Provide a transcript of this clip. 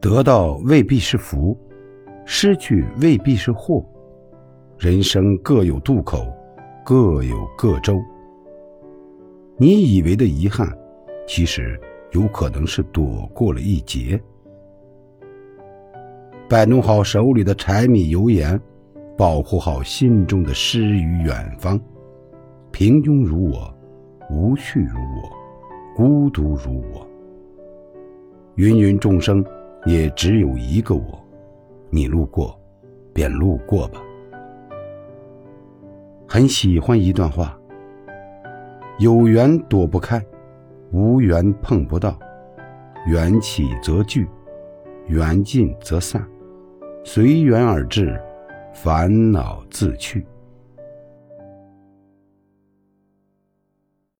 得到未必是福，失去未必是祸。人生各有渡口，各有各舟。你以为的遗憾，其实有可能是躲过了一劫。摆弄好手里的柴米油盐，保护好心中的诗与远方。平庸如我，无趣如我，孤独如我。芸芸众生，也只有一个我。你路过，便路过吧。很喜欢一段话：有缘躲不开，无缘碰不到，缘起则聚，缘尽则散，随缘而至，烦恼自去。